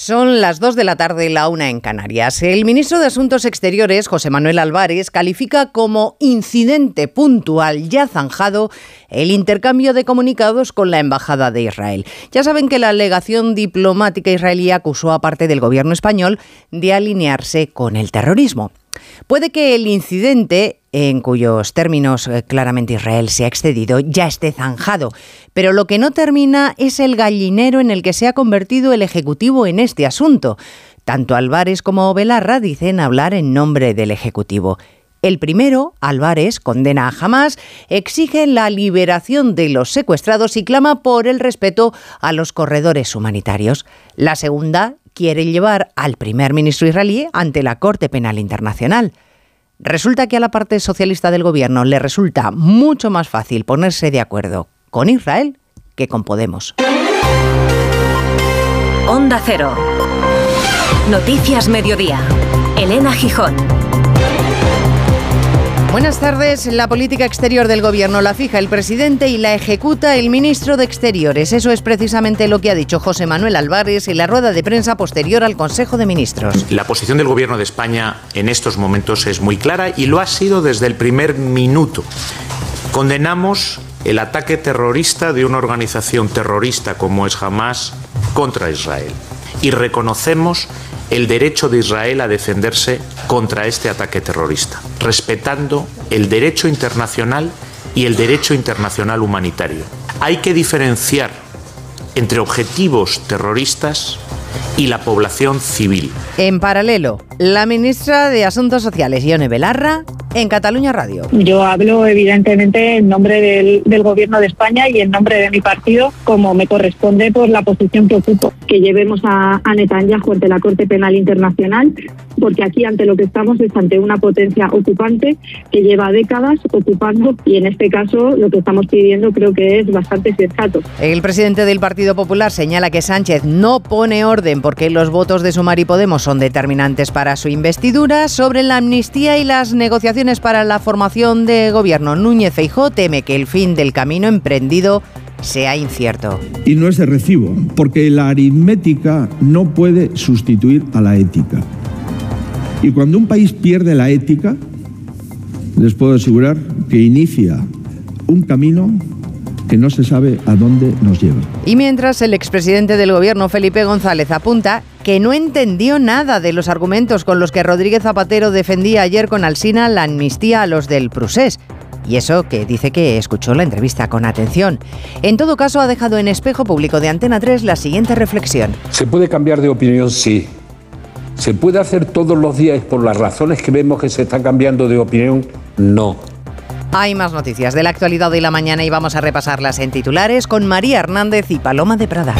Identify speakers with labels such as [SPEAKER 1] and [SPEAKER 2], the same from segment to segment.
[SPEAKER 1] Son las 2 de la tarde, la una en Canarias. El ministro de Asuntos Exteriores, José Manuel Álvarez, califica como incidente puntual ya zanjado el intercambio de comunicados con la Embajada de Israel. Ya saben que la alegación diplomática israelí acusó a parte del gobierno español de alinearse con el terrorismo. Puede que el incidente, en cuyos términos eh, claramente Israel se ha excedido, ya esté zanjado, pero lo que no termina es el gallinero en el que se ha convertido el Ejecutivo en este asunto. Tanto Álvarez como Belarra dicen hablar en nombre del Ejecutivo. El primero, Álvarez, condena a Hamas, exige la liberación de los secuestrados y clama por el respeto a los corredores humanitarios. La segunda, quiere llevar al primer ministro israelí ante la Corte Penal Internacional. Resulta que a la parte socialista del gobierno le resulta mucho más fácil ponerse de acuerdo con Israel que con Podemos.
[SPEAKER 2] Onda Cero. Noticias Mediodía. Elena Gijón.
[SPEAKER 1] Buenas tardes. La política exterior del gobierno la fija el presidente y la ejecuta el ministro de Exteriores. Eso es precisamente lo que ha dicho José Manuel Álvarez en la rueda de prensa posterior al Consejo de Ministros.
[SPEAKER 3] La posición del gobierno de España en estos momentos es muy clara y lo ha sido desde el primer minuto. Condenamos el ataque terrorista de una organización terrorista como es Hamas contra Israel y reconocemos el derecho de Israel a defenderse contra este ataque terrorista, respetando el derecho internacional y el derecho internacional humanitario. Hay que diferenciar entre objetivos terroristas y la población civil.
[SPEAKER 1] En paralelo, la ministra de Asuntos Sociales, Ione Belarra, en Cataluña Radio.
[SPEAKER 4] Yo hablo evidentemente en nombre del, del, Gobierno de España y en nombre de mi partido, como me corresponde por la posición que ocupo. Que llevemos a, a Netanyahu ante la Corte Penal Internacional, porque aquí ante lo que estamos es ante una potencia ocupante que lleva décadas ocupando y en este caso lo que estamos pidiendo creo que es bastante sensato.
[SPEAKER 1] El presidente del Partido Popular señala que Sánchez no pone orden porque los votos de Sumar y Podemos son determinantes para su investidura. Sobre la amnistía y las negociaciones para la formación de gobierno, Núñez Feijó teme que el fin del camino emprendido sea incierto.
[SPEAKER 5] Y no es de recibo, porque la aritmética no puede sustituir a la ética. Y cuando un país pierde la ética, les puedo asegurar que inicia un camino que no se sabe a dónde nos lleva.
[SPEAKER 1] Y mientras el expresidente del gobierno, Felipe González, apunta que no entendió nada de los argumentos con los que Rodríguez Zapatero defendía ayer con Alsina la amnistía a los del Prusés. Y eso que dice que escuchó la entrevista con atención. En todo caso, ha dejado en espejo público de Antena 3 la siguiente reflexión.
[SPEAKER 6] ¿Se puede cambiar de opinión? Sí. ¿Se puede hacer todos los días por las razones que vemos que se está cambiando de opinión? No.
[SPEAKER 1] Hay más noticias de la actualidad de la mañana y vamos a repasarlas en titulares con María Hernández y Paloma de Prada.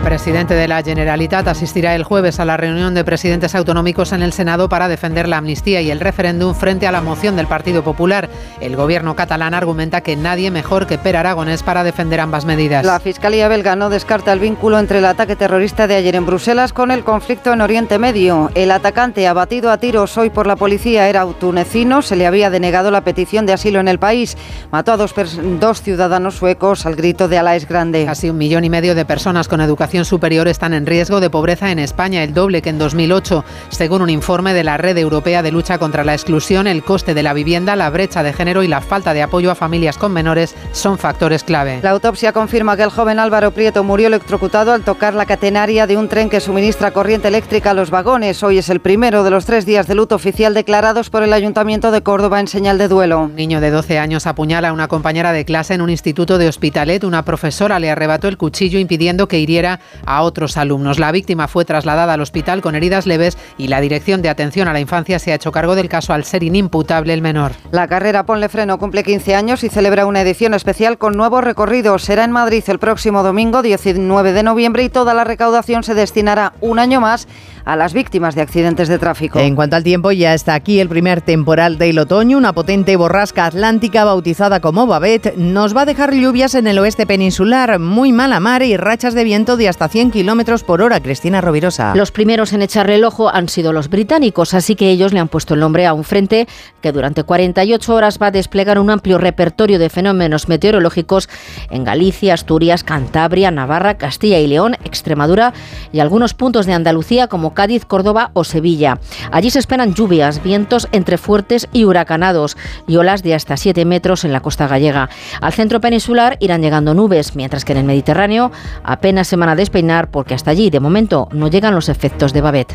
[SPEAKER 7] El presidente de la Generalitat asistirá el jueves a la reunión de presidentes autonómicos en el Senado para defender la amnistía y el referéndum frente a la moción del Partido Popular. El gobierno catalán argumenta que nadie mejor que Per Aragonés para defender ambas medidas.
[SPEAKER 8] La Fiscalía belga no descarta el vínculo entre el ataque terrorista de ayer en Bruselas con el conflicto en Oriente Medio. El atacante abatido a tiros hoy por la policía era tunecino. Se le había denegado la petición de asilo en el país. Mató a dos, dos ciudadanos suecos al grito de Alá es grande.
[SPEAKER 7] Casi un millón y medio de personas con educación superior están en riesgo de pobreza en España, el doble que en 2008. Según un informe de la Red Europea de Lucha contra la Exclusión, el coste de la vivienda, la brecha de género y la falta de apoyo a familias con menores son factores clave.
[SPEAKER 8] La autopsia confirma que el joven Álvaro Prieto murió electrocutado al tocar la catenaria de un tren que suministra corriente eléctrica a los vagones. Hoy es el primero de los tres días de luto oficial declarados por el Ayuntamiento de Córdoba en señal de duelo.
[SPEAKER 7] Un niño de 12 años apuñala a una compañera de clase en un instituto de Hospitalet. Una profesora le arrebató el cuchillo impidiendo que hiriera a otros alumnos. La víctima fue trasladada al hospital con heridas leves y la Dirección de Atención a la Infancia se ha hecho cargo del caso al ser inimputable el menor.
[SPEAKER 8] La carrera Ponle Freno cumple 15 años y celebra una edición especial con nuevos recorridos. Será en Madrid el próximo domingo 19 de noviembre y toda la recaudación se destinará un año más a las víctimas de accidentes de tráfico.
[SPEAKER 1] En cuanto al tiempo, ya está aquí el primer temporal del otoño, una potente borrasca atlántica bautizada como Babet nos va a dejar lluvias en el oeste peninsular, muy mala mar y rachas de viento de hasta 100 kilómetros por hora. Cristina Rovirosa.
[SPEAKER 9] Los primeros en echarle el ojo han sido los británicos, así que ellos le han puesto el nombre a un frente que durante 48 horas va a desplegar un amplio repertorio de fenómenos meteorológicos en Galicia, Asturias, Cantabria, Navarra, Castilla y León, Extremadura y algunos puntos de Andalucía como Cádiz, Córdoba o Sevilla. Allí se esperan lluvias, vientos entre fuertes y huracanados y olas de hasta 7 metros en la costa gallega. Al centro peninsular irán llegando nubes, mientras que en el Mediterráneo apenas se van a despeinar porque hasta allí de momento no llegan los efectos de Babet.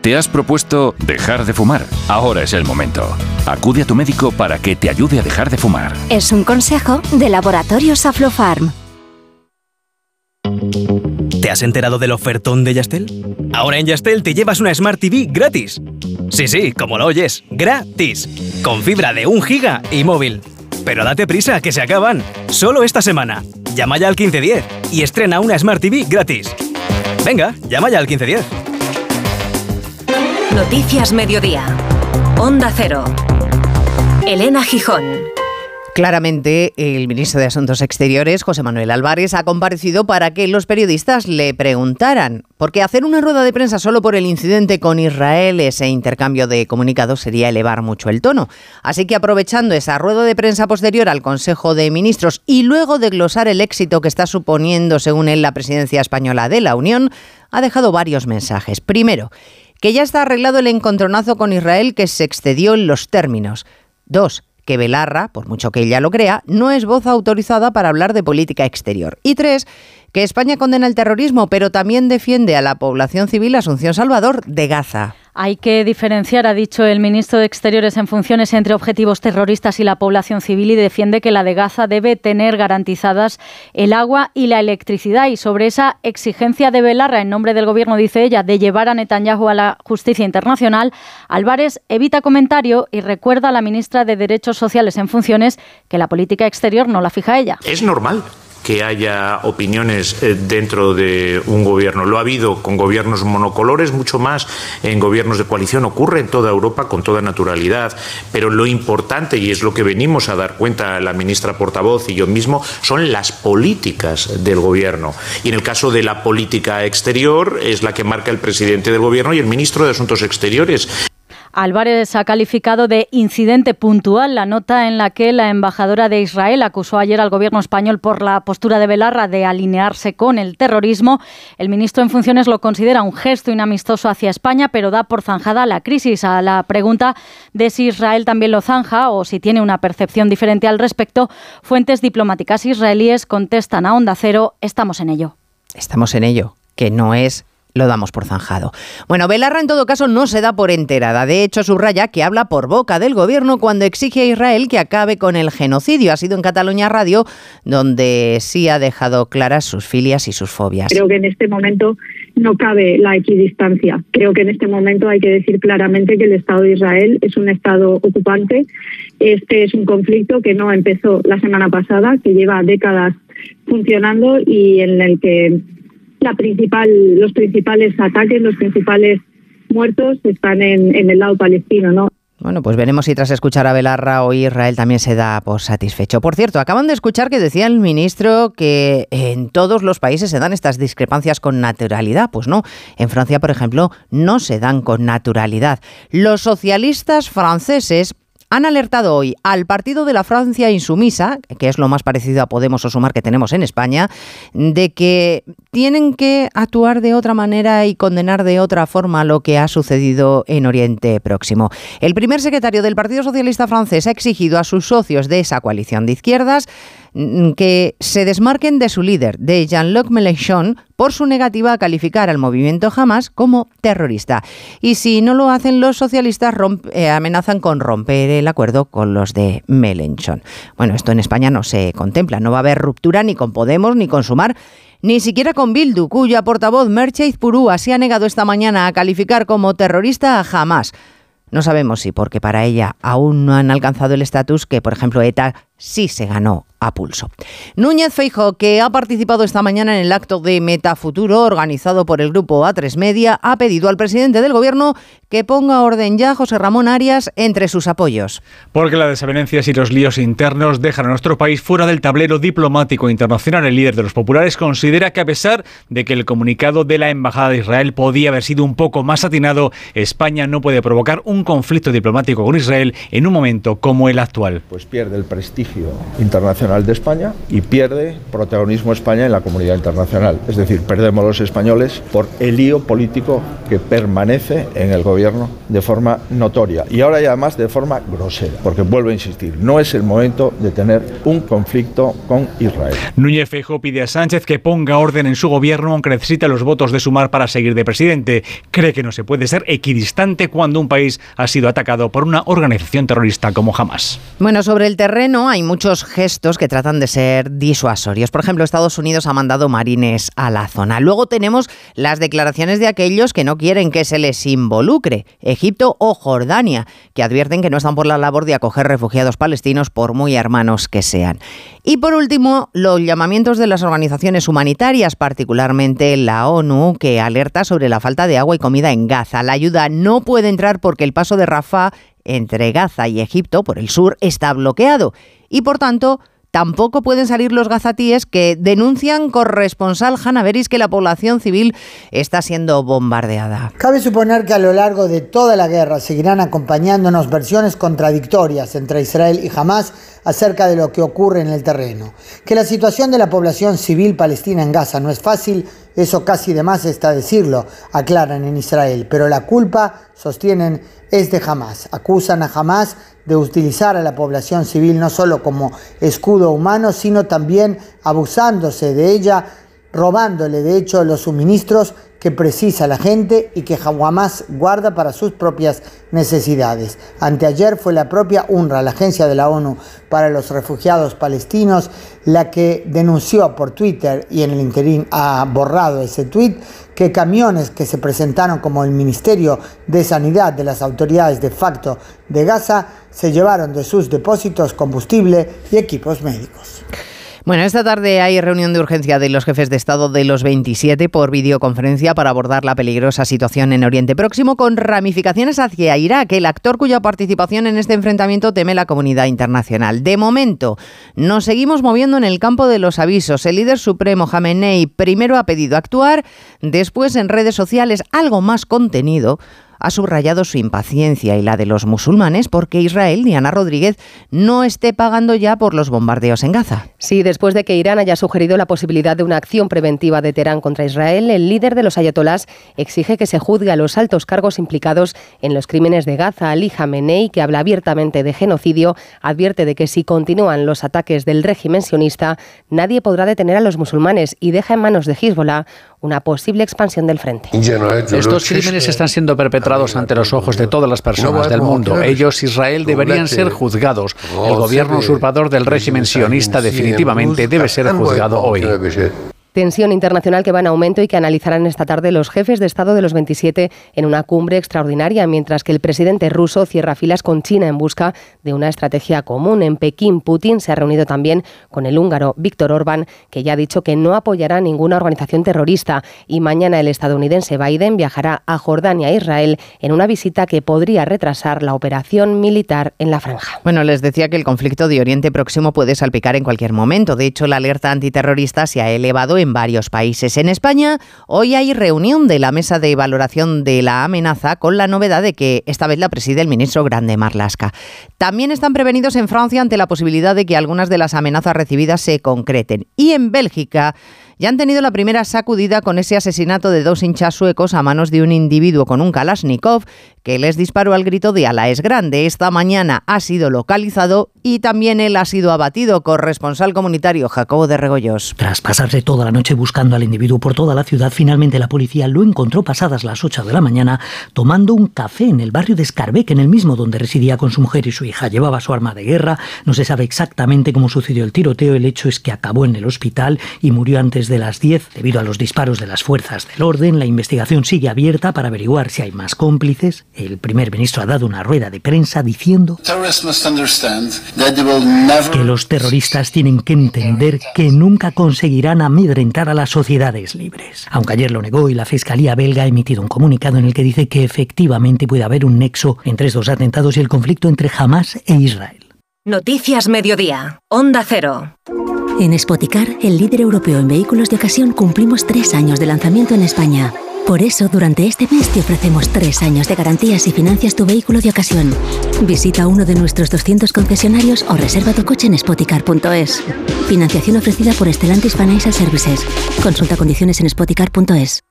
[SPEAKER 10] ¿Te has propuesto dejar de fumar? Ahora es el momento. Acude a tu médico para que te ayude a dejar de fumar.
[SPEAKER 11] Es un consejo de Laboratorios Aflofarm.
[SPEAKER 12] ¿Te has enterado del ofertón de Yastel? Ahora en Yastel te llevas una Smart TV gratis. Sí, sí, como lo oyes, gratis. Con fibra de 1 giga y móvil. Pero date prisa, que se acaban. Solo esta semana. Llama ya al 1510 y estrena una Smart TV gratis. Venga, llama ya al 1510.
[SPEAKER 2] Noticias Mediodía. Onda Cero. Elena Gijón.
[SPEAKER 1] Claramente, el ministro de Asuntos Exteriores, José Manuel Álvarez, ha comparecido para que los periodistas le preguntaran, porque hacer una rueda de prensa solo por el incidente con Israel, ese intercambio de comunicados, sería elevar mucho el tono. Así que aprovechando esa rueda de prensa posterior al Consejo de Ministros y luego de glosar el éxito que está suponiendo, según él, la presidencia española de la Unión, ha dejado varios mensajes. Primero, que ya está arreglado el encontronazo con Israel que se excedió en los términos. Dos, que Belarra, por mucho que ella lo crea, no es voz autorizada para hablar de política exterior. Y tres, que España condena el terrorismo, pero también defiende a la población civil Asunción Salvador de Gaza.
[SPEAKER 13] Hay que diferenciar, ha dicho el ministro de Exteriores en funciones, entre objetivos terroristas y la población civil y defiende que la de Gaza debe tener garantizadas el agua y la electricidad. Y sobre esa exigencia de Belarra, en nombre del Gobierno, dice ella, de llevar a Netanyahu a la justicia internacional, Álvarez evita comentario y recuerda a la ministra de Derechos Sociales en funciones que la política exterior no la fija ella.
[SPEAKER 3] Es normal que haya opiniones eh, dentro de un gobierno. Lo ha habido con gobiernos monocolores, mucho más en gobiernos de coalición. Ocurre en toda Europa con toda naturalidad. Pero lo importante, y es lo que venimos a dar cuenta la ministra portavoz y yo mismo, son las políticas del gobierno. Y en el caso de la política exterior es la que marca el presidente del gobierno y el ministro de Asuntos Exteriores.
[SPEAKER 13] Álvarez ha calificado de incidente puntual la nota en la que la embajadora de Israel acusó ayer al gobierno español por la postura de Belarra de alinearse con el terrorismo. El ministro en funciones lo considera un gesto inamistoso hacia España, pero da por zanjada la crisis. A la pregunta de si Israel también lo zanja o si tiene una percepción diferente al respecto, fuentes diplomáticas israelíes contestan a Onda Cero, estamos en ello.
[SPEAKER 1] Estamos en ello, que no es lo damos por zanjado. Bueno, Belarra en todo caso no se da por enterada. De hecho, subraya que habla por boca del gobierno cuando exige a Israel que acabe con el genocidio. Ha sido en Cataluña Radio donde sí ha dejado claras sus filias y sus fobias.
[SPEAKER 4] Creo que en este momento no cabe la equidistancia. Creo que en este momento hay que decir claramente que el Estado de Israel es un Estado ocupante. Este es un conflicto que no empezó la semana pasada, que lleva décadas funcionando y en el que la principal, los principales ataques, los principales muertos están en, el lado palestino, ¿no?
[SPEAKER 1] Bueno, pues veremos si tras escuchar a Belarra hoy Israel también se da por satisfecho. Por cierto, acaban de escuchar que decía el ministro que en todos los países se dan estas discrepancias con naturalidad. Pues no, en Francia, por ejemplo, no se dan con naturalidad. Los socialistas franceses han alertado hoy al partido de la Francia insumisa, que es lo más parecido a Podemos o Sumar que tenemos en España, de que tienen que actuar de otra manera y condenar de otra forma lo que ha sucedido en Oriente Próximo. El primer secretario del Partido Socialista francés ha exigido a sus socios de esa coalición de izquierdas que se desmarquen de su líder, de Jean-Luc Mélenchon, por su negativa a calificar al movimiento Hamas como terrorista. Y si no lo hacen, los socialistas eh, amenazan con romper el acuerdo con los de Mélenchon. Bueno, esto en España no se contempla, no va a haber ruptura ni con Podemos ni con Sumar ni siquiera con Bildu, cuya portavoz Mercheiz Purúa se ha negado esta mañana a calificar como terrorista a Hamas. No sabemos si porque para ella aún no han alcanzado el estatus que, por ejemplo, ETA sí se ganó a pulso. Núñez Feijo, que ha participado esta mañana en el acto de Metafuturo organizado por el grupo A3 Media, ha pedido al presidente del gobierno que ponga orden ya José Ramón Arias entre sus apoyos.
[SPEAKER 14] Porque las desavenencias y los líos internos dejan a nuestro país fuera del tablero diplomático internacional. El líder de los populares considera que a pesar de que el comunicado de la Embajada de Israel podía haber sido un poco más atinado, España no puede provocar un conflicto diplomático con Israel en un momento como el actual.
[SPEAKER 15] Pues pierde el prestigio internacional de España y pierde protagonismo España en la comunidad internacional. Es decir, perdemos los españoles por el lío político que permanece en el gobierno de forma notoria y ahora y además de forma grosera, porque vuelvo a insistir, no es el momento de tener un conflicto con Israel.
[SPEAKER 14] Núñez Feijóo pide a Sánchez que ponga orden en su gobierno aunque necesita los votos de Sumar para seguir de presidente. Cree que no se puede ser equidistante cuando un país ha sido atacado por una organización terrorista como Hamas.
[SPEAKER 1] Bueno, sobre el terreno hay mucho muchos gestos que tratan de ser disuasorios. Por ejemplo, Estados Unidos ha mandado marines a la zona. Luego tenemos las declaraciones de aquellos que no quieren que se les involucre, Egipto o Jordania, que advierten que no están por la labor de acoger refugiados palestinos por muy hermanos que sean. Y por último, los llamamientos de las organizaciones humanitarias, particularmente la ONU, que alerta sobre la falta de agua y comida en Gaza. La ayuda no puede entrar porque el paso de Rafah entre Gaza y Egipto por el sur está bloqueado y por tanto Tampoco pueden salir los gazatíes que denuncian corresponsal Hanaveris que la población civil está siendo bombardeada.
[SPEAKER 16] Cabe suponer que a lo largo de toda la guerra seguirán acompañándonos versiones contradictorias entre Israel y Hamas acerca de lo que ocurre en el terreno. Que la situación de la población civil palestina en Gaza no es fácil, eso casi de más está decirlo, aclaran en Israel, pero la culpa, sostienen, es de Hamas. Acusan a Hamas de utilizar a la población civil no solo como escudo humano, sino también abusándose de ella, robándole de hecho los suministros que precisa la gente y que Hamas guarda para sus propias necesidades. Anteayer fue la propia UNRWA, la agencia de la ONU para los refugiados palestinos, la que denunció por Twitter y en el interín ha borrado ese tweet que camiones que se presentaron como el Ministerio de Sanidad de las autoridades de facto de Gaza se llevaron de sus depósitos combustible y equipos médicos.
[SPEAKER 1] Bueno, esta tarde hay reunión de urgencia de los jefes de Estado de los 27 por videoconferencia para abordar la peligrosa situación en Oriente Próximo con ramificaciones hacia Irak, el actor cuya participación en este enfrentamiento teme la comunidad internacional. De momento, nos seguimos moviendo en el campo de los avisos. El líder supremo Jamenei primero ha pedido actuar, después en redes sociales algo más contenido ha subrayado su impaciencia y la de los musulmanes porque Israel, Diana Rodríguez, no esté pagando ya por los bombardeos en Gaza.
[SPEAKER 17] Sí, después de que Irán haya sugerido la posibilidad de una acción preventiva de Teherán contra Israel, el líder de los ayatolás exige que se juzgue a los altos cargos implicados en los crímenes de Gaza. Ali Khamenei, que habla abiertamente de genocidio, advierte de que si continúan los ataques del régimen sionista, nadie podrá detener a los musulmanes y deja en manos de Hezbollah una posible expansión del frente.
[SPEAKER 18] Estos crímenes están siendo perpetrados ante los ojos de todas las personas del mundo. Ellos, Israel, deberían ser juzgados. El gobierno usurpador del régimen sionista definitivamente debe ser juzgado hoy.
[SPEAKER 17] Tensión internacional que va en aumento y que analizarán esta tarde los jefes de Estado de los 27 en una cumbre extraordinaria, mientras que el presidente ruso cierra filas con China en busca de una estrategia común. En Pekín, Putin se ha reunido también con el húngaro Víctor Orbán, que ya ha dicho que no apoyará ninguna organización terrorista. Y mañana el estadounidense Biden viajará a Jordania e Israel en una visita que podría retrasar la operación militar en la franja.
[SPEAKER 1] Bueno, les decía que el conflicto de Oriente Próximo puede salpicar en cualquier momento. De hecho, la alerta antiterrorista se ha elevado en varios países. En España, hoy hay reunión de la mesa de valoración de la amenaza con la novedad de que esta vez la preside el ministro Grande Marlasca. También están prevenidos en Francia ante la posibilidad de que algunas de las amenazas recibidas se concreten. Y en Bélgica ya han tenido la primera sacudida con ese asesinato de dos hinchas suecos a manos de un individuo con un Kalashnikov que les disparó al grito de Ala es grande. Esta mañana ha sido localizado y también él ha sido abatido. Corresponsal comunitario Jacobo de Regoyos.
[SPEAKER 19] Tras pasarse toda la noche buscando al individuo por toda la ciudad, finalmente la policía lo encontró pasadas las 8 de la mañana tomando un café en el barrio de Scarbeck, en el mismo donde residía con su mujer y su hija. Llevaba su arma de guerra. No se sabe exactamente cómo sucedió el tiroteo. El hecho es que acabó en el hospital y murió antes de las 10 debido a los disparos de las fuerzas del orden. La investigación sigue abierta para averiguar si hay más cómplices. El primer ministro ha dado una rueda de prensa diciendo que los terroristas tienen que entender que nunca conseguirán amedrentar a las sociedades libres. Aunque ayer lo negó y la Fiscalía belga ha emitido un comunicado en el que dice que efectivamente puede haber un nexo entre estos atentados y el conflicto entre Hamas e Israel.
[SPEAKER 2] Noticias Mediodía, Onda Cero.
[SPEAKER 11] En Spoticar, el líder europeo en vehículos de ocasión, cumplimos tres años de lanzamiento en España. Por eso, durante este mes te ofrecemos tres años de garantías y financias tu vehículo de ocasión. Visita uno de nuestros 200 concesionarios o reserva tu coche en spoticar.es. Financiación ofrecida por Stellantis Financial Services. Consulta condiciones en spoticar.es.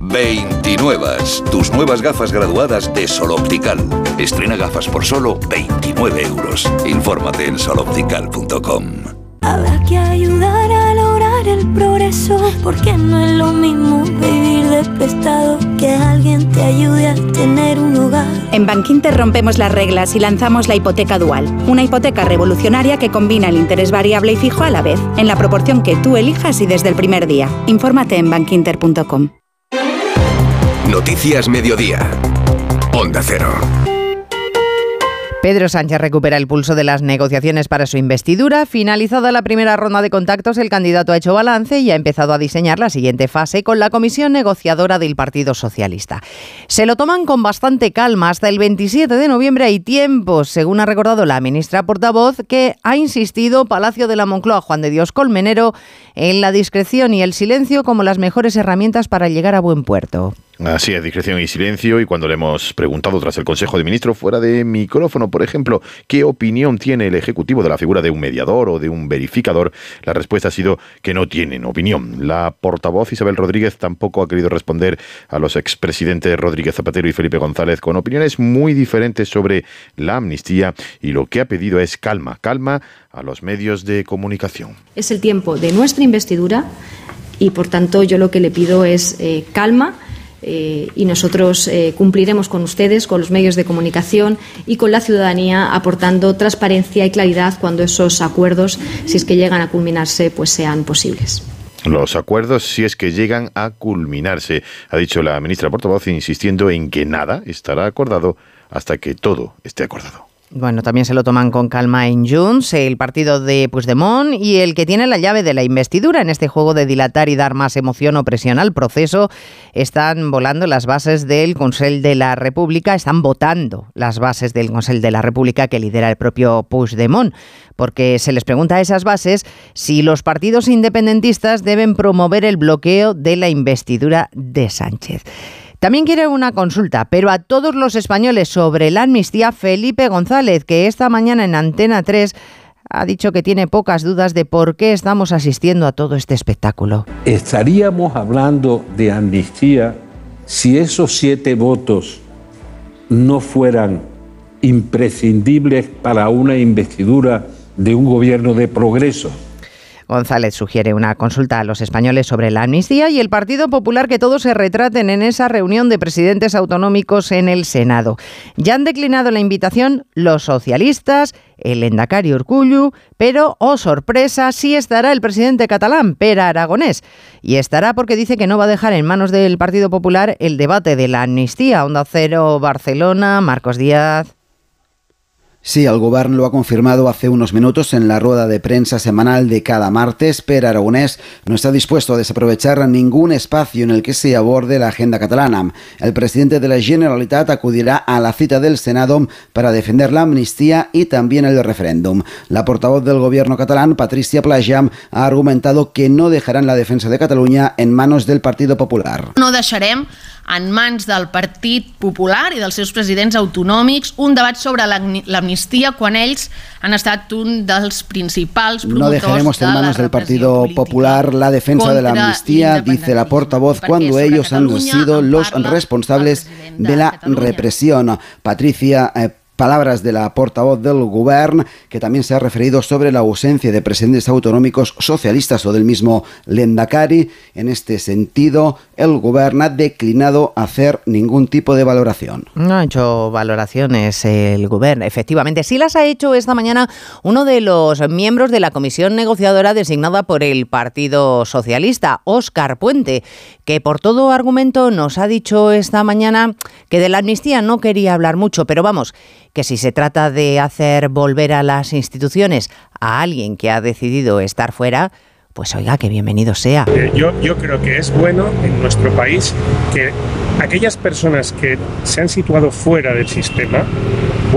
[SPEAKER 20] 29. Tus nuevas gafas graduadas de Sol Optical. Estrena gafas por solo 29 euros. Infórmate en soloptical.com.
[SPEAKER 21] Habrá que ayudar a lograr el progreso, porque no es lo mismo vivir de prestado que alguien te ayude a tener un hogar.
[SPEAKER 22] En Bankinter rompemos las reglas y lanzamos la hipoteca dual, una hipoteca revolucionaria que combina el interés variable y fijo a la vez, en la proporción que tú elijas y desde el primer día. Infórmate en bankinter.com.
[SPEAKER 20] Noticias Mediodía. Onda Cero.
[SPEAKER 1] Pedro Sánchez recupera el pulso de las negociaciones para su investidura. Finalizada la primera ronda de contactos, el candidato ha hecho balance y ha empezado a diseñar la siguiente fase con la comisión negociadora del Partido Socialista. Se lo toman con bastante calma. Hasta el 27 de noviembre hay tiempo, según ha recordado la ministra portavoz, que ha insistido Palacio de la Moncloa Juan de Dios Colmenero en la discreción y el silencio como las mejores herramientas para llegar a buen puerto.
[SPEAKER 23] Así es, discreción y silencio. Y cuando le hemos preguntado tras el Consejo de Ministros fuera de micrófono, por ejemplo, qué opinión tiene el Ejecutivo de la figura de un mediador o de un verificador, la respuesta ha sido que no tienen opinión. La portavoz Isabel Rodríguez tampoco ha querido responder a los expresidentes Rodríguez Zapatero y Felipe González con opiniones muy diferentes sobre la amnistía y lo que ha pedido es calma, calma a los medios de comunicación.
[SPEAKER 24] Es el tiempo de nuestra investidura y, por tanto, yo lo que le pido es eh, calma eh, y nosotros eh, cumpliremos con ustedes, con los medios de comunicación y con la ciudadanía, aportando transparencia y claridad cuando esos acuerdos, si es que llegan a culminarse, pues sean posibles.
[SPEAKER 23] Los acuerdos, si es que llegan a culminarse, ha dicho la ministra portavoz, insistiendo en que nada estará acordado hasta que todo esté acordado.
[SPEAKER 1] Bueno, también se lo toman con calma en Junts, el partido de Puigdemont y el que tiene la llave de la investidura en este juego de dilatar y dar más emoción o presión al proceso. Están volando las bases del Consell de la República, están votando las bases del Consell de la República que lidera el propio Puigdemont, porque se les pregunta a esas bases si los partidos independentistas deben promover el bloqueo de la investidura de Sánchez. También quiere una consulta, pero a todos los españoles sobre la amnistía, Felipe González, que esta mañana en Antena 3 ha dicho que tiene pocas dudas de por qué estamos asistiendo a todo este espectáculo.
[SPEAKER 6] Estaríamos hablando de amnistía si esos siete votos no fueran imprescindibles para una investidura de un gobierno de progreso.
[SPEAKER 1] González sugiere una consulta a los españoles sobre la amnistía y el Partido Popular que todos se retraten en esa reunión de presidentes autonómicos en el Senado. Ya han declinado la invitación los socialistas, el Endacari Urcullu, pero, oh sorpresa, sí estará el presidente catalán, Pera Aragonés. Y estará porque dice que no va a dejar en manos del Partido Popular el debate de la amnistía. Onda Cero, Barcelona, Marcos Díaz.
[SPEAKER 25] Sí, el govern lo ha confirmado hace unos minutos en la rueda de prensa semanal de cada martes. pero Aragonés no está dispuesto a desaprovechar ningún espacio en el que se aborde la agenda catalana. El presidente de la Generalitat acudirá a la cita del Senado para defender la amnistía y también el referéndum. La portavoz del gobierno catalán, Patricia Plajam, ha argumentado que no dejarán la defensa de Cataluña en manos del Partido Popular.
[SPEAKER 26] No deixarem en mans del Partit Popular i dels seus presidents autonòmics un debat sobre l'amnistia
[SPEAKER 27] l'amnistia quan ells han estat un dels principals promotors
[SPEAKER 25] No dejaremos en manos del Partido Popular la defensa de la amnistía, dice la portavoz, cuando ellos han sido los responsables de la represión. Patricia eh, Palabras de la portavoz del Gobierno, que también se ha referido sobre la ausencia de presidentes autonómicos socialistas o del mismo Lendakari. En este sentido, el Gobierno ha declinado hacer ningún tipo de valoración.
[SPEAKER 1] No ha hecho valoraciones el Gobierno, efectivamente. Sí las ha hecho esta mañana uno de los miembros de la comisión negociadora designada por el Partido Socialista, Óscar Puente, que por todo argumento nos ha dicho esta mañana que de la amnistía no quería hablar mucho, pero vamos, que si se trata de hacer volver a las instituciones a alguien que ha decidido estar fuera, pues oiga, que bienvenido sea.
[SPEAKER 28] Eh, yo, yo creo que es bueno en nuestro país que aquellas personas que se han situado fuera del sistema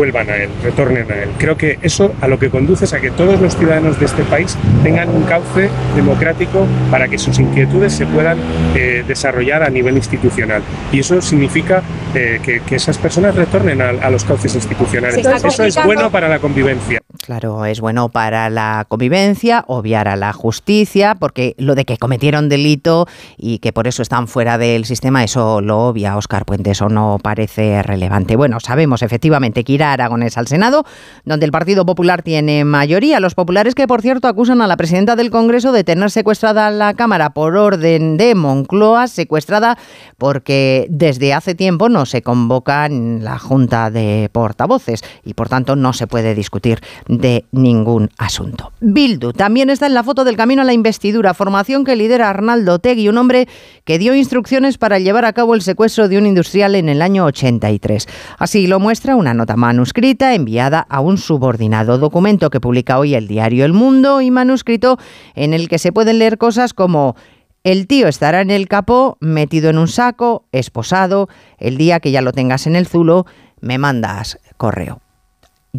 [SPEAKER 28] vuelvan a él, retornen a él. Creo que eso a lo que conduce es a que todos los ciudadanos de este país tengan un cauce democrático para que sus inquietudes se puedan eh, desarrollar a nivel institucional. Y eso significa eh, que, que, esas personas retornen a, a los cauces institucionales. Eso es bueno para la convivencia.
[SPEAKER 1] Claro, es bueno para la convivencia, obviar a la justicia, porque lo de que cometieron delito y que por eso están fuera del sistema, eso lo obvia Oscar Puente, eso no parece relevante. Bueno, sabemos efectivamente que irá Aragonés al Senado, donde el Partido Popular tiene mayoría. Los populares que, por cierto, acusan a la presidenta del Congreso de tener secuestrada la Cámara por orden de Moncloa, secuestrada porque desde hace tiempo no se convoca en la Junta de Portavoces y, por tanto, no se puede discutir de ningún asunto. Bildu también está en la foto del camino a la investidura, formación que lidera Arnaldo Tegui, un hombre que dio instrucciones para llevar a cabo el secuestro de un industrial en el año 83. Así lo muestra una nota manuscrita enviada a un subordinado, documento que publica hoy el diario El Mundo y manuscrito en el que se pueden leer cosas como el tío estará en el capó, metido en un saco, esposado, el día que ya lo tengas en el zulo, me mandas correo.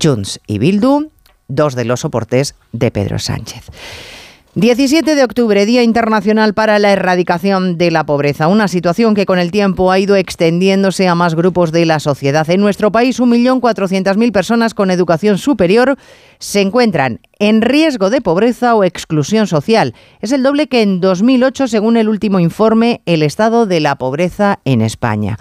[SPEAKER 1] Junts y Bildu dos de los soportes de Pedro Sánchez. 17 de octubre, Día Internacional para la Erradicación de la Pobreza, una situación que con el tiempo ha ido extendiéndose a más grupos de la sociedad. En nuestro país, 1.400.000 personas con educación superior se encuentran en riesgo de pobreza o exclusión social. Es el doble que en 2008, según el último informe El estado de la pobreza en España.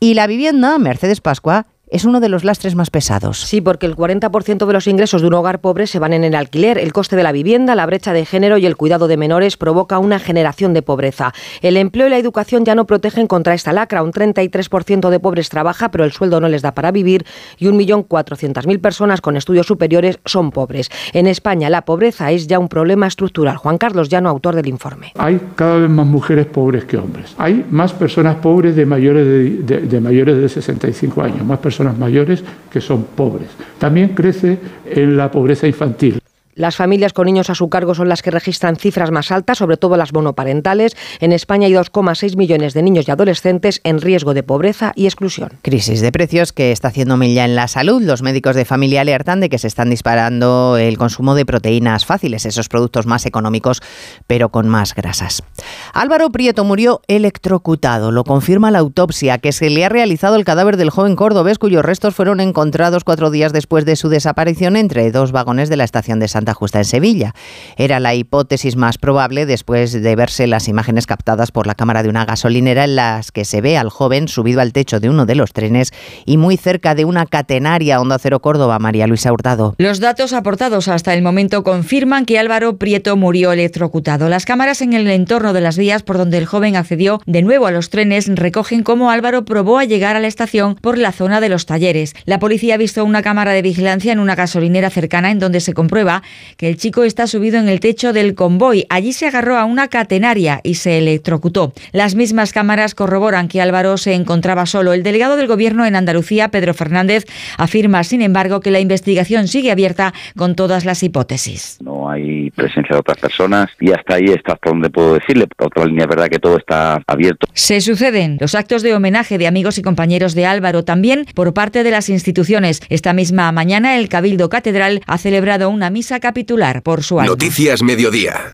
[SPEAKER 1] Y la vivienda, Mercedes Pascua, es uno de los lastres más pesados.
[SPEAKER 29] Sí, porque el 40% de los ingresos de un hogar pobre se van en el alquiler. El coste de la vivienda, la brecha de género y el cuidado de menores provoca una generación de pobreza. El empleo y la educación ya no protegen contra esta lacra. Un 33% de pobres trabaja, pero el sueldo no les da para vivir y 1.400.000 personas con estudios superiores son pobres. En España la pobreza es ya un problema estructural. Juan Carlos Llano, autor del informe.
[SPEAKER 30] Hay cada vez más mujeres pobres que hombres. Hay más personas pobres de mayores de, de, de mayores de 65 años, más personas personas mayores que son pobres. También crece en la pobreza infantil.
[SPEAKER 29] Las familias con niños a su cargo son las que registran cifras más altas, sobre todo las monoparentales. En España hay 2,6 millones de niños y adolescentes en riesgo de pobreza y exclusión.
[SPEAKER 1] Crisis de precios que está haciendo mella en la salud. Los médicos de familia alertan de que se están disparando el consumo de proteínas fáciles, esos productos más económicos, pero con más grasas. Álvaro Prieto murió electrocutado. Lo confirma la autopsia que se le ha realizado el cadáver del joven cordobés, cuyos restos fueron encontrados cuatro días después de su desaparición entre dos vagones de la estación de Santa Justa en Sevilla. Era la hipótesis más probable después de verse las imágenes captadas por la cámara de una gasolinera en las que se ve al joven subido al techo de uno de los trenes y muy cerca de una catenaria Onda Cero Córdoba, María Luisa Hurtado.
[SPEAKER 31] Los datos aportados hasta el momento confirman que Álvaro Prieto murió electrocutado. Las cámaras en el entorno de las vías por donde el joven accedió de nuevo a los trenes recogen cómo Álvaro probó a llegar a la estación por la zona de los talleres. La policía ha visto una cámara de vigilancia en una gasolinera cercana en donde se comprueba que el chico está subido en el techo del convoy. Allí se agarró a una catenaria y se electrocutó. Las mismas cámaras corroboran que Álvaro se encontraba solo. El delegado del Gobierno en Andalucía, Pedro Fernández, afirma, sin embargo, que la investigación sigue abierta con todas las hipótesis.
[SPEAKER 32] No hay presencia de otras personas y hasta ahí está hasta donde puedo decirle. Por otra línea, es verdad que todo está abierto.
[SPEAKER 31] Se suceden los actos de homenaje de amigos y compañeros de Álvaro también por parte de las instituciones. Esta misma mañana el Cabildo Catedral ha celebrado una misa capitular por su alma.
[SPEAKER 26] Noticias Mediodía.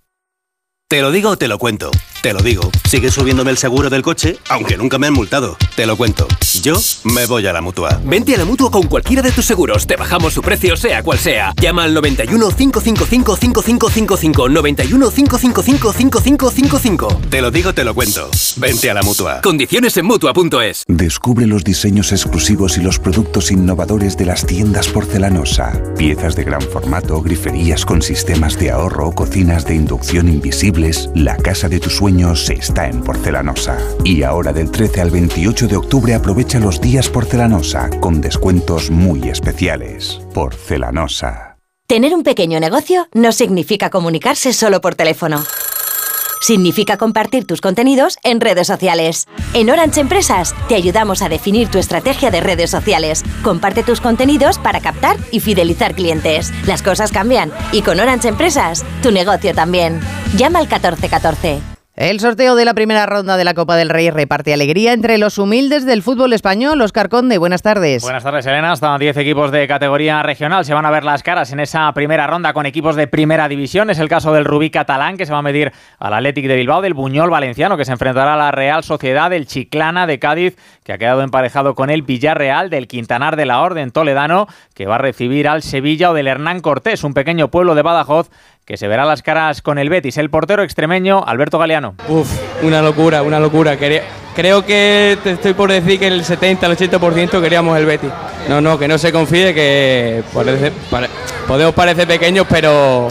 [SPEAKER 26] Te lo digo, te lo cuento. Te lo digo. Sigue subiéndome el seguro del coche, aunque nunca me han multado. Te lo cuento.
[SPEAKER 28] Yo me voy a la mutua. Vente a la mutua con cualquiera de tus seguros. Te bajamos su precio, sea cual sea. Llama al 91 555 5555. 91 555 5555. Te lo digo, te lo cuento. Vente a la mutua. Condiciones en mutua.es.
[SPEAKER 33] Descubre los diseños exclusivos y los productos innovadores de las tiendas porcelanosa. Piezas de gran formato, griferías con sistemas de ahorro, cocinas de inducción La casa de tus sueños está en porcelanosa. Y ahora del 13 al 28 de octubre aprovecha los días porcelanosa con descuentos muy especiales. Porcelanosa.
[SPEAKER 34] Tener un pequeño negocio no significa comunicarse solo por teléfono. Significa compartir tus contenidos en redes sociales. En Orange Empresas te ayudamos a definir tu estrategia de redes sociales. Comparte tus contenidos para captar y fidelizar clientes. Las cosas cambian y con Orange Empresas tu negocio también. Llama al 1414.
[SPEAKER 1] El sorteo de la primera ronda de la Copa del Rey reparte alegría entre los humildes del fútbol español. Oscar Conde, buenas tardes.
[SPEAKER 35] Buenas tardes, Elena. Hasta 10 equipos de categoría regional se van a ver las caras en esa primera ronda con equipos de primera división. Es el caso del Rubí catalán, que se va a medir al Athletic de Bilbao, del Buñol valenciano, que se enfrentará a la Real Sociedad, del Chiclana de Cádiz, que ha quedado emparejado con el Villarreal, del Quintanar de la Orden toledano, que va a recibir al Sevilla o del Hernán Cortés, un pequeño pueblo de Badajoz que se verá las caras con el Betis. El portero extremeño, Alberto Galeano.
[SPEAKER 36] Uf, una locura, una locura. creo que te estoy por decir que el 70, el 80% queríamos el Betis. No, no, que no se confíe, que podemos parecer pequeños, pero,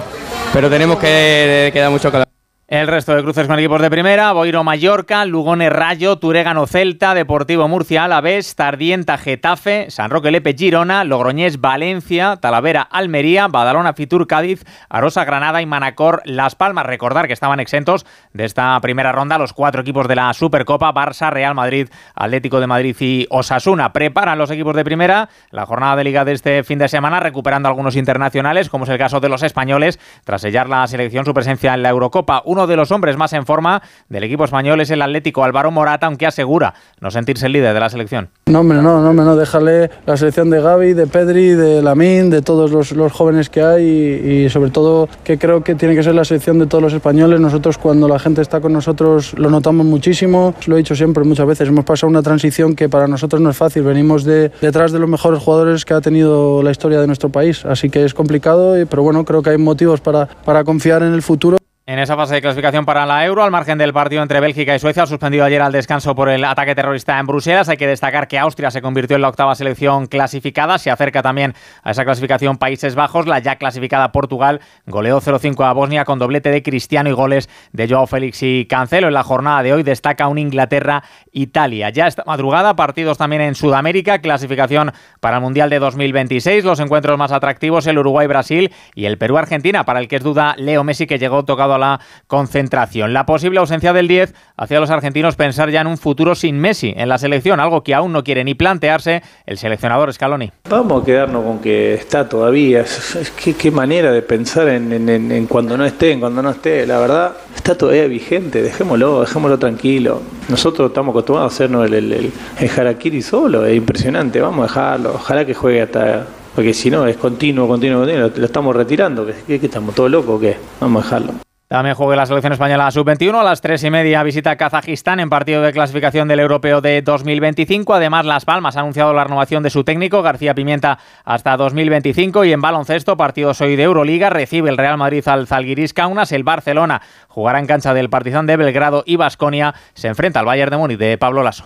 [SPEAKER 36] pero tenemos que, que dar mucho calor.
[SPEAKER 35] El resto de cruces con equipos de primera, Boiro Mallorca, Lugone Rayo, Turegano Celta, Deportivo Murcia Alavés, Tardienta Getafe, San Roque Lepe Girona, Logroñés Valencia, Talavera Almería, Badalona Fitur Cádiz, Arosa Granada y Manacor Las Palmas. Recordar que estaban exentos de esta primera ronda los cuatro equipos de la Supercopa, Barça, Real Madrid, Atlético de Madrid y Osasuna. Preparan los equipos de primera la jornada de liga de este fin de semana, recuperando algunos internacionales, como es el caso de los españoles, tras sellar la selección su presencia en la Eurocopa. Uno de los hombres más en forma del equipo español es el Atlético Álvaro Morata, aunque asegura no sentirse el líder de la selección.
[SPEAKER 37] No, hombre, no, no, no, déjale la selección de Gaby, de Pedri, de Lamín, de todos los, jóvenes que hay y, sobre todo que creo que tiene que ser la selección de todos los españoles. Nosotros cuando la gente está con nosotros lo notamos muchísimo, lo he dicho siempre muchas veces, hemos pasado una transición que para nosotros no es fácil, venimos de, detrás de los mejores jugadores que ha tenido la historia de nuestro país, así que es complicado, pero bueno, creo que hay motivos para, para confiar en el futuro.
[SPEAKER 35] En esa fase de clasificación para la Euro, al margen del partido entre Bélgica y Suecia, suspendido ayer al descanso por el ataque terrorista en Bruselas, hay que destacar que Austria se convirtió en la octava selección clasificada. Se acerca también a esa clasificación Países Bajos. La ya clasificada Portugal goleó 0-5 a Bosnia con doblete de Cristiano y goles de Joao Félix y Cancelo. En la jornada de hoy destaca un Inglaterra-Italia. Ya esta madrugada, partidos también en Sudamérica, clasificación para el Mundial de 2026. Los encuentros más atractivos, el Uruguay-Brasil y el Perú-Argentina, para el que es duda Leo Messi, que llegó tocado a la concentración. La posible ausencia del 10 hacía a los argentinos pensar ya en un futuro sin Messi en la selección, algo que aún no quiere ni plantearse el seleccionador Scaloni.
[SPEAKER 38] Vamos a quedarnos con que está todavía. Qué manera de pensar en, cuando no esté, en cuando no esté. La verdad, está todavía vigente. Dejémoslo, dejémoslo tranquilo. Nosotros estamos acostumbrados a hacernos el, el, el harakiri solo. Es impresionante. Vamos a dejarlo. Ojalá que juegue hasta porque si no es continuo, continuo, continuo, lo, estamos retirando. ¿Qué, qué estamos todos locos qué? Vamos a dejarlo.
[SPEAKER 35] También juega la selección española sub-21 a las 3 y media visita Kazajistán en partido de clasificación del europeo de 2025. Además, Las Palmas ha anunciado la renovación de su técnico García Pimienta hasta 2025 y en baloncesto, partidos hoy de Euroliga, recibe el Real Madrid al Zalgiris Kaunas, el Barcelona jugará en cancha del Partizan de Belgrado y Basconia se enfrenta al Bayern de Múnich de Pablo Lasso.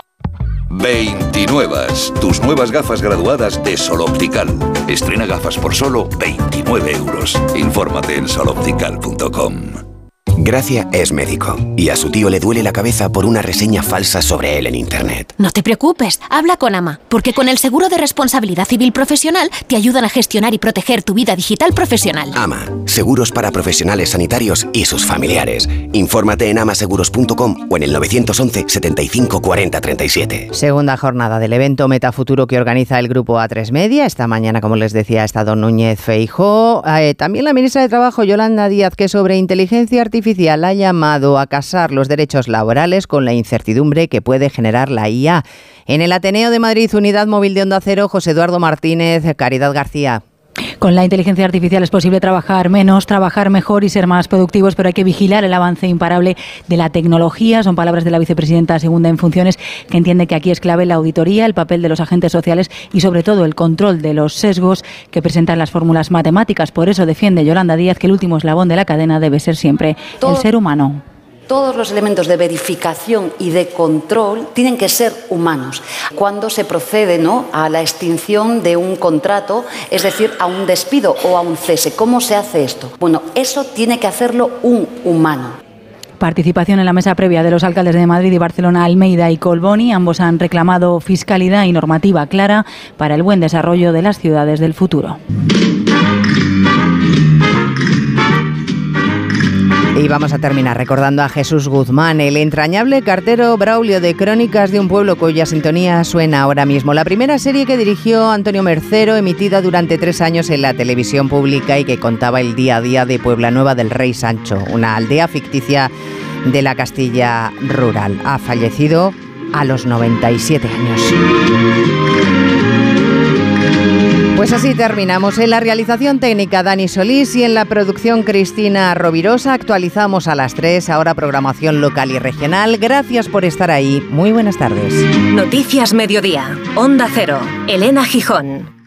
[SPEAKER 20] 29. Tus nuevas gafas graduadas de Sol Optical. Estrena gafas por solo 29 euros. Infórmate en soloptical.com.
[SPEAKER 39] Gracia es médico y a su tío le duele la cabeza por una reseña falsa sobre él en Internet.
[SPEAKER 40] No te preocupes, habla con AMA, porque con el seguro de responsabilidad civil profesional te ayudan a gestionar y proteger tu vida digital profesional.
[SPEAKER 39] AMA, seguros para profesionales sanitarios y sus familiares. Infórmate en amaseguros.com o en el 911 75 40 37.
[SPEAKER 1] Segunda jornada del evento Metafuturo que organiza el grupo A3 Media. Esta mañana, como les decía, ha estado Núñez Feijó. Eh, también la ministra de Trabajo, Yolanda Díaz, que sobre inteligencia artificial ha llamado a casar los derechos laborales con la incertidumbre que puede generar la IA. En el Ateneo de Madrid, Unidad Móvil de Onda Cero, José Eduardo Martínez, Caridad García.
[SPEAKER 37] Con la inteligencia artificial es posible trabajar menos, trabajar mejor y ser más productivos, pero hay que vigilar el avance imparable de la tecnología. Son palabras de la vicepresidenta segunda en funciones, que entiende que aquí es clave la auditoría, el papel de los agentes sociales y sobre todo el control de los sesgos que presentan las fórmulas matemáticas. Por eso defiende Yolanda Díaz que el último eslabón de la cadena debe ser siempre el ser humano
[SPEAKER 41] todos los elementos de verificación y de control tienen que ser humanos. Cuando se procede ¿no? a la extinción de un contrato, es decir, a un despido o a un cese, ¿cómo se hace esto? Bueno, eso tiene que hacerlo un humano.
[SPEAKER 37] Participación en la mesa previa de los alcaldes de Madrid y Barcelona, Almeida y Colboni. Ambos han reclamado fiscalidad y normativa clara para el buen desarrollo de las ciudades del futuro.
[SPEAKER 1] Y vamos a terminar recordando a Jesús Guzmán, el entrañable cartero Braulio de Crónicas de un pueblo cuya sintonía suena ahora mismo. La primera serie que dirigió Antonio Mercero, emitida durante tres años en la televisión pública y que contaba el día a día de Puebla Nueva del Rey Sancho, una aldea ficticia de la Castilla rural. Ha fallecido a los 97 años. Pues así terminamos. En la realización técnica Dani Solís y en la producción Cristina Rovirosa actualizamos a las 3, ahora programación local y regional. Gracias por estar ahí. Muy buenas tardes.
[SPEAKER 34] Noticias Mediodía. Onda Cero. Elena Gijón.